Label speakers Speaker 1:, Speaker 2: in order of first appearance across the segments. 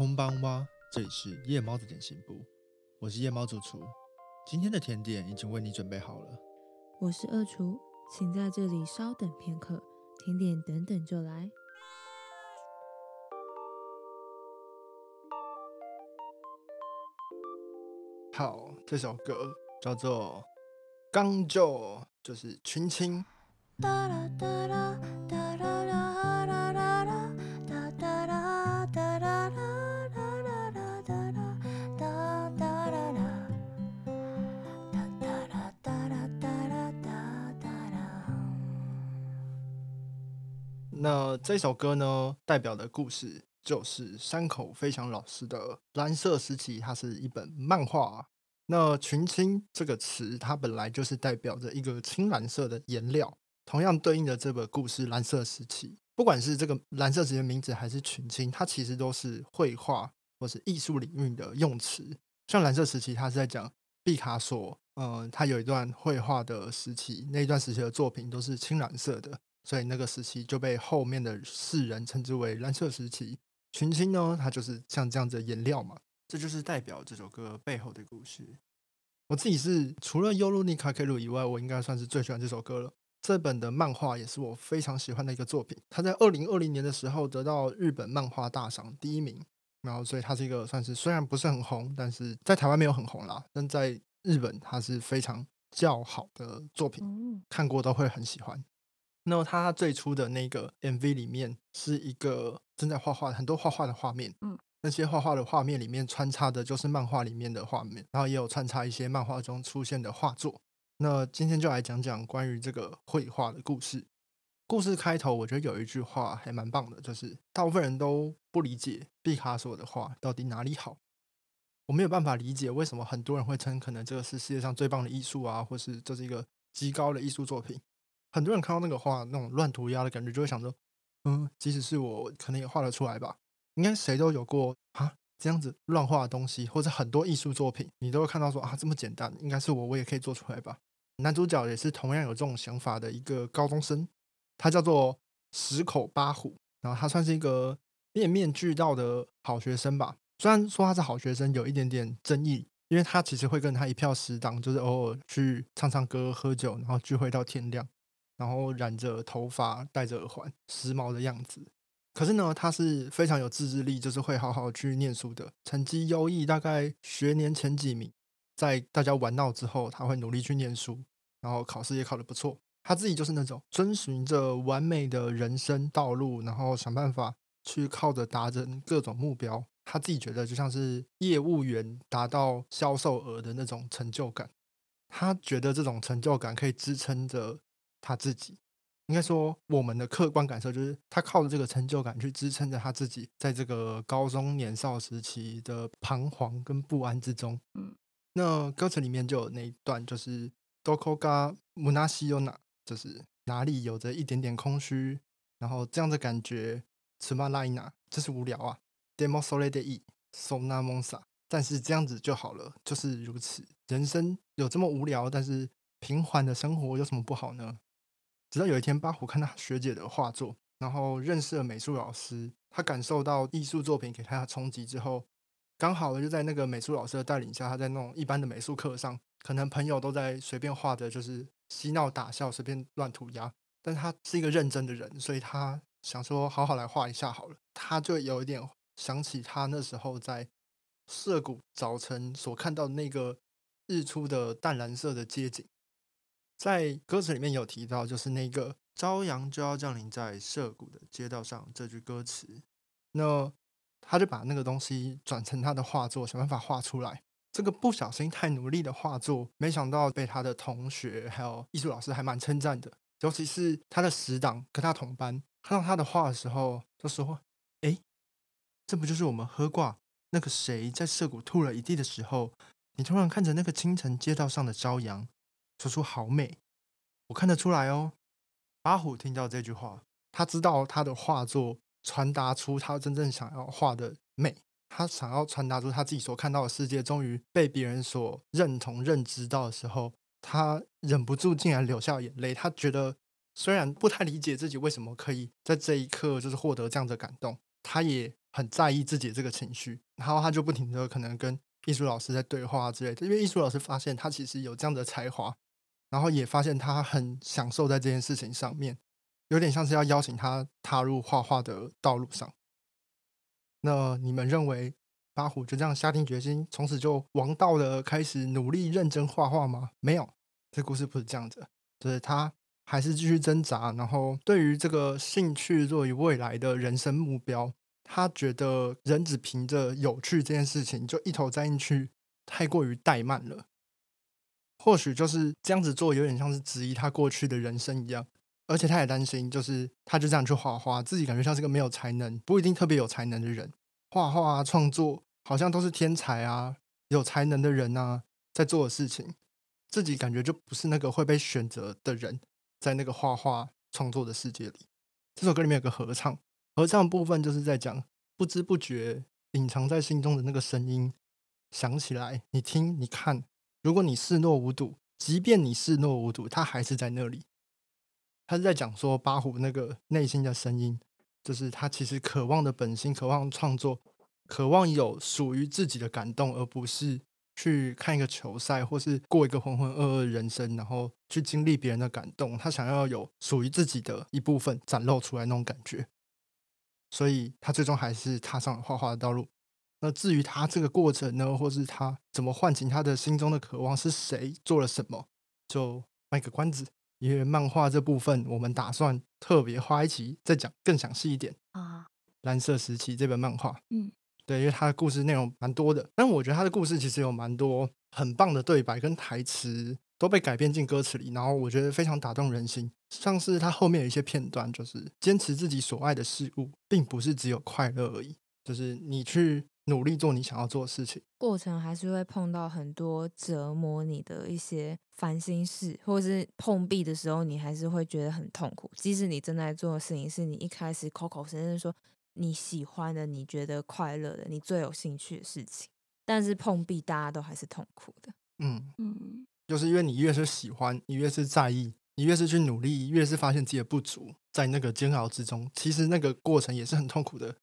Speaker 1: 空邦哇，这里是夜猫的点心部，我是夜猫主厨。今天的甜点已经为你准备好了。
Speaker 2: 我是二厨，请在这里稍等片刻，甜点等等就来。
Speaker 1: 好，这首歌叫做《刚就》，就是群青。那这首歌呢，代表的故事就是山口飞翔老师的《蓝色时期》，它是一本漫画。那群青这个词，它本来就是代表着一个青蓝色的颜料，同样对应的这个故事《蓝色时期》，不管是这个蓝色时期的名字，还是群青，它其实都是绘画或是艺术领域的用词。像蓝色时期，它是在讲毕卡索，嗯，他有一段绘画的时期，那一段时期的作品都是青蓝色的。所以那个时期就被后面的世人称之为蓝色时期。群青呢，它就是像这样子的颜料嘛，这就是代表这首歌背后的故事。我自己是除了《尤鲁尼卡克鲁》以外，我应该算是最喜欢这首歌了。这本的漫画也是我非常喜欢的一个作品。它在二零二零年的时候得到日本漫画大赏第一名，然后所以它是一个算是虽然不是很红，但是在台湾没有很红啦，但在日本它是非常较好的作品，看过都会很喜欢。那他最初的那个 MV 里面是一个正在画画，很多画画的画面。嗯，那些画画的画面里面穿插的就是漫画里面的画面，然后也有穿插一些漫画中出现的画作。那今天就来讲讲关于这个绘画的故事。故事开头我觉得有一句话还蛮棒的，就是大部分人都不理解毕卡索的画到底哪里好。我没有办法理解为什么很多人会称可能这个是世界上最棒的艺术啊，或是这是一个极高的艺术作品。很多人看到那个画，那种乱涂鸦的感觉，就会想说，嗯，即使是我，可能也画得出来吧。应该谁都有过啊，这样子乱画的东西，或者很多艺术作品，你都会看到说啊，这么简单，应该是我，我也可以做出来吧。男主角也是同样有这种想法的一个高中生，他叫做十口八虎，然后他算是一个面面俱到的好学生吧。虽然说他是好学生，有一点点争议，因为他其实会跟他一票死党，就是偶尔去唱唱歌、喝酒，然后聚会到天亮。然后染着头发，戴着耳环，时髦的样子。可是呢，他是非常有自制力，就是会好好去念书的，成绩优异，大概学年前几名。在大家玩闹之后，他会努力去念书，然后考试也考得不错。他自己就是那种遵循着完美的人生道路，然后想办法去靠着达成各种目标。他自己觉得就像是业务员达到销售额的那种成就感。他觉得这种成就感可以支撑着。他自己应该说，我们的客观感受就是，他靠着这个成就感去支撑着他自己，在这个高中年少时期的彷徨跟不安之中。嗯，那歌词里面就有那一段，就是 “doko ga munashiyona”，就是哪里有着一点点空虚，然后这样的感觉 t m a l a i n a 这是无聊啊，“demo sole de i sona monsa”，但是这样子就好了，就是如此。人生有这么无聊，但是。平缓的生活有什么不好呢？直到有一天，巴虎看到学姐的画作，然后认识了美术老师。他感受到艺术作品给他的冲击之后，刚好就在那个美术老师的带领下，他在那种一般的美术课上，可能朋友都在随便画的，就是嬉闹打笑，随便乱涂鸦。但他是一个认真的人，所以他想说好好来画一下好了。他就有一点想起他那时候在涩谷早晨所看到那个日出的淡蓝色的街景。在歌词里面有提到，就是那个“朝阳就要降临在涩谷的街道上”这句歌词，那他就把那个东西转成他的画作，想办法画出来。这个不小心太努力的画作，没想到被他的同学还有艺术老师还蛮称赞的，尤其是他的死党跟他同班，看到他的画的时候，就说：“哎，这不就是我们喝挂那个谁在涩谷吐了一地的时候，你突然看着那个清晨街道上的朝阳。”说出好美，我看得出来哦。阿虎听到这句话，他知道他的画作传达出他真正想要画的美，他想要传达出他自己所看到的世界，终于被别人所认同、认知到的时候，他忍不住竟然流下眼泪。他觉得虽然不太理解自己为什么可以在这一刻就是获得这样的感动，他也很在意自己这个情绪，然后他就不停的可能跟艺术老师在对话之类的，因为艺术老师发现他其实有这样的才华，然后也发现他很享受在这件事情上面，有点像是要邀请他踏入画画的道路上。那你们认为八虎就这样下定决心，从此就王道的开始努力认真画画吗？没有，这故事不是这样子，就是他还是继续挣扎，然后对于这个兴趣作为未来的人生目标，他觉得人只凭着有趣这件事情就一头栽进去，太过于怠慢了。或许就是这样子做，有点像是质疑他过去的人生一样。而且他也担心，就是他就这样去画画，自己感觉像是个没有才能、不一定特别有才能的人。画画啊，创作好像都是天才啊、有才能的人啊在做的事情，自己感觉就不是那个会被选择的人，在那个画画创作的世界里。这首歌里面有个合唱，合唱部分就是在讲不知不觉隐藏在心中的那个声音响起来，你听、你看，如果你视若无睹，即便你视若无睹，他还是在那里。他是在讲说八虎那个内心的声音，就是他其实渴望的本心，渴望创作，渴望有属于自己的感动，而不是去看一个球赛，或是过一个浑浑噩噩人生，然后去经历别人的感动。他想要有属于自己的一部分展露出来那种感觉，所以他最终还是踏上了画画的道路。那至于他这个过程呢，或是他怎么唤醒他的心中的渴望，是谁做了什么，就卖个关子。因为漫画这部分，我们打算特别花一期再讲更详细一点啊。蓝色时期这本漫画，嗯，对，因为它的故事内容蛮多的，但我觉得它的故事其实有蛮多很棒的对白跟台词都被改编进歌词里，然后我觉得非常打动人心。像是它后面有一些片段，就是坚持自己所爱的事物，并不是只有快乐而已，就是你去。努力做你想要做的事情，
Speaker 2: 过程还是会碰到很多折磨你的一些烦心事，或者是碰壁的时候，你还是会觉得很痛苦。即使你正在做的事情是你一开始口口声声说你喜欢的、你觉得快乐的、你最有兴趣的事情，但是碰壁大家都还是痛苦的。
Speaker 1: 嗯嗯，就是因为你越是喜欢，你越是在意，你越是去努力，越是发现自己的不足，在那个煎熬之中，其实那个过程也是很痛苦的。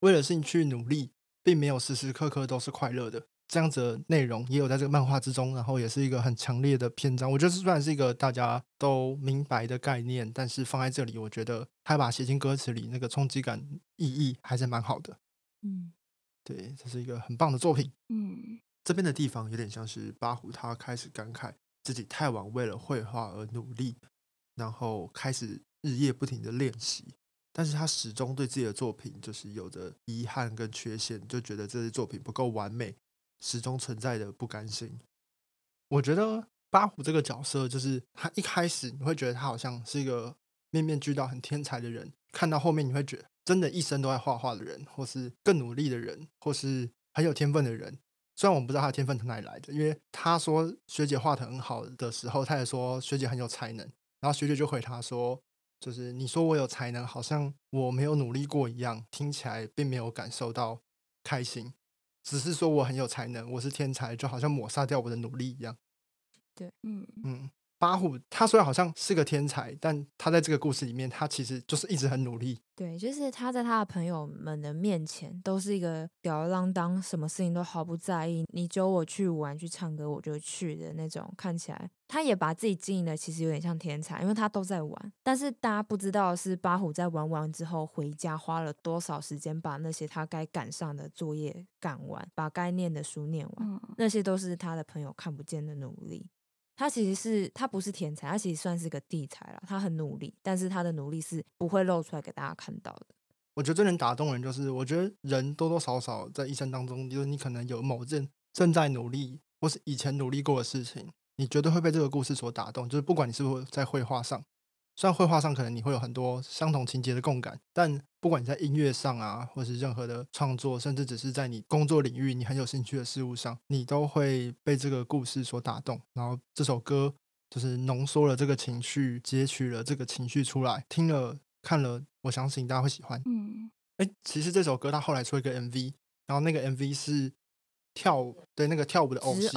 Speaker 1: 为了兴趣努力。并没有时时刻刻都是快乐的，这样子的内容也有在这个漫画之中，然后也是一个很强烈的篇章。我觉得虽然是一个大家都明白的概念，但是放在这里，我觉得他把写进歌词里，那个冲击感意义还是蛮好的。嗯，对，这是一个很棒的作品。嗯，这边的地方有点像是八虎他开始感慨自己太晚为了绘画而努力，然后开始日夜不停的练习。但是他始终对自己的作品就是有着遗憾跟缺陷，就觉得这些作品不够完美，始终存在的不甘心。我觉得八虎这个角色，就是他一开始你会觉得他好像是一个面面俱到、很天才的人，看到后面你会觉得真的一生都在画画的人，或是更努力的人，或是很有天分的人。虽然我们不知道他的天分从哪里来的，因为他说学姐画的很好的时候，他也说学姐很有才能，然后学姐就回他说。就是你说我有才能，好像我没有努力过一样，听起来并没有感受到开心，只是说我很有才能，我是天才，就好像抹杀掉我的努力一样。
Speaker 2: 对，嗯
Speaker 1: 嗯。八虎他虽然好像是个天才，但他在这个故事里面，他其实就是一直很努力。
Speaker 2: 对，就是他在他的朋友们的面前，都是一个吊儿郎当，什么事情都毫不在意。你揪我去玩、去唱歌，我就去的那种。看起来，他也把自己经营的其实有点像天才，因为他都在玩。但是大家不知道的是，八虎在玩完之后回家，花了多少时间把那些他该赶上的作业赶完，把该念的书念完。那些都是他的朋友看不见的努力。他其实是他不是天才，他其实算是个地才了。他很努力，但是他的努力是不会露出来给大家看到的。
Speaker 1: 我觉得最能打动人就是，我觉得人多多少少在一生当中，就是你可能有某件正在努力或是以前努力过的事情，你绝对会被这个故事所打动。就是不管你是不是在绘画上。虽然绘画上可能你会有很多相同情节的共感，但不管你在音乐上啊，或是任何的创作，甚至只是在你工作领域你很有兴趣的事物上，你都会被这个故事所打动。然后这首歌就是浓缩了这个情绪，截取了这个情绪出来，听了看了，我相信大家会喜欢。嗯，哎，其实这首歌它后来出一个 MV，然后那个 MV 是跳对那个跳舞的偶戏，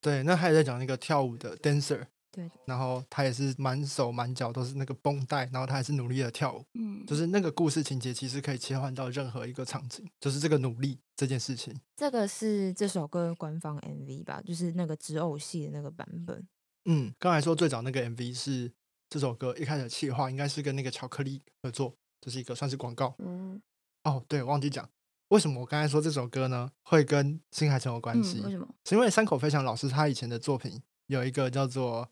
Speaker 1: 对，那他也在讲那个跳舞的 dancer。
Speaker 2: 对，
Speaker 1: 然后他也是满手满脚都是那个绷带，然后他还是努力的跳舞，
Speaker 3: 嗯，
Speaker 1: 就是那个故事情节其实可以切换到任何一个场景，就是这个努力这件事情。
Speaker 2: 这个是这首歌官方 MV 吧，就是那个纸偶戏的那个版本。
Speaker 1: 嗯，刚才说最早那个 MV 是这首歌一开始的企划，应该是跟那个巧克力合作，这是一个算是广告。
Speaker 3: 嗯
Speaker 1: 哦，对，忘记讲，为什么我刚才说这首歌呢会跟新海诚有关
Speaker 3: 嗯，
Speaker 1: 系？
Speaker 3: 为什么？
Speaker 1: 是因为山口飞翔老师他以前的作品有一个叫做
Speaker 3: 嗯《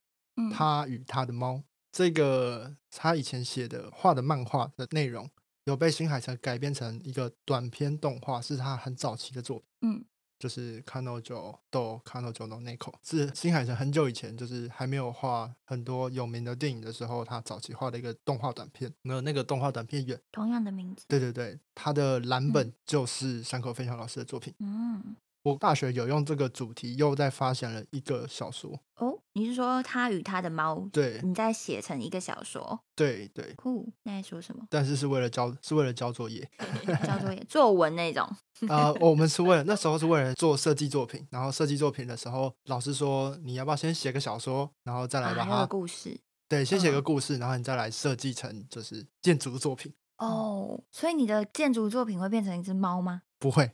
Speaker 1: 他与他的猫》，这个他以前写的画的漫画的内容有被新海诚改编成一个短篇动画，是他很早期的作品。
Speaker 3: 嗯
Speaker 1: 就是《看到九斗看到九斗那口》，是新海诚很久以前，就是还没有画很多有名的电影的时候，他早期画的一个动画短片。那那个动画短片原，
Speaker 3: 同样的名字。
Speaker 1: 对对对，他的蓝本就是山口飞翔老师的作品。
Speaker 3: 嗯，
Speaker 1: 我大学有用这个主题，又在发现了一个小说。
Speaker 3: 哦，你是说他与他的猫？
Speaker 1: 对
Speaker 3: 你在写成一个小说？
Speaker 1: 对对，
Speaker 3: 酷，那在说什么？
Speaker 1: 但是是为了交，是为了交作业。
Speaker 3: 交作业、作文那种。
Speaker 1: 啊、我们是为了那时候是为了做设计作品，然后设计作品的时候，老师说你要不要先写个小说，然后再来
Speaker 3: 啊，
Speaker 1: 把它、
Speaker 3: 那个故事
Speaker 1: 对，先写个
Speaker 3: 嗯
Speaker 1: 故事，然后你再来设计成就是建筑作品。
Speaker 3: 哦，所以你的建筑作品会变成一只猫吗？
Speaker 1: 不会，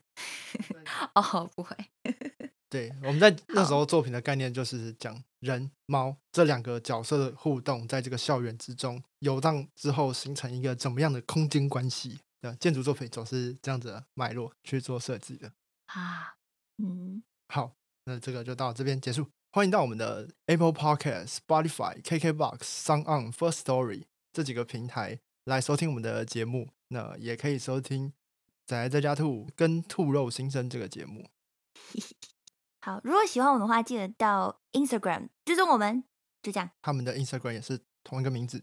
Speaker 3: 哦，不会。
Speaker 1: 对，我们在那时候作品的概念就是讲人猫这两个角色的互动，在这个校园之中游荡之后，形成一个怎么样的空间关系。对，建筑作品总是这样子的脉络去做设计的。
Speaker 3: 啊，嗯，
Speaker 1: 好，那这个就到这边结束。欢迎到我们的 Apple Podcast、Spotify、KKBox、Sound On、First Story 这几个平台来收听我们的节目。那也可以收听《仔仔在家兔》跟《兔肉新生》这个节目。
Speaker 3: 好，如果喜欢我们的话，记得到 Instagram 追踪我们，就这样。
Speaker 1: 他们的 Instagram 也是同一个名字。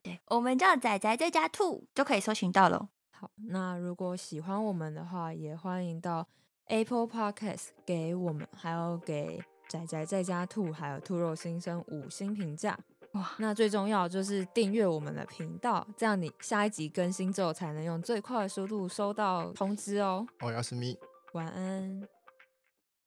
Speaker 3: 对，我们叫仔仔在家兔就可以搜寻到了。
Speaker 2: 好，那如果喜欢我们的话，也欢迎到 Apple Podcast 给我们，还有给仔仔在家兔，还有兔肉新生五星评价。
Speaker 3: 哇，
Speaker 2: 那最重要就是订阅我们的频道，这样你下一集更新之后才能用最快的速度收到通知哦。
Speaker 1: 我要是咪。
Speaker 2: 晚安。